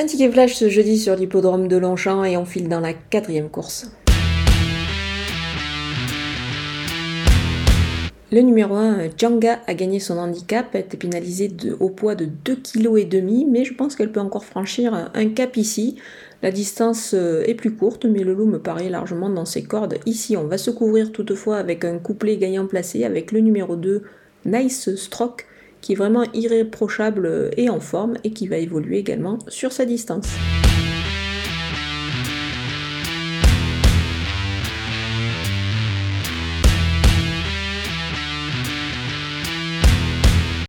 Un ticket flash ce jeudi sur l'hippodrome de Longchamp et on file dans la quatrième course. Le numéro 1, Djanga, a gagné son handicap, a été pénalisée au poids de 2,5 kg, mais je pense qu'elle peut encore franchir un cap ici. La distance euh, est plus courte, mais le loup me paraît largement dans ses cordes. Ici, on va se couvrir toutefois avec un couplet gagnant placé avec le numéro 2, Nice Stroke, qui est vraiment irréprochable et en forme et qui va évoluer également sur sa distance.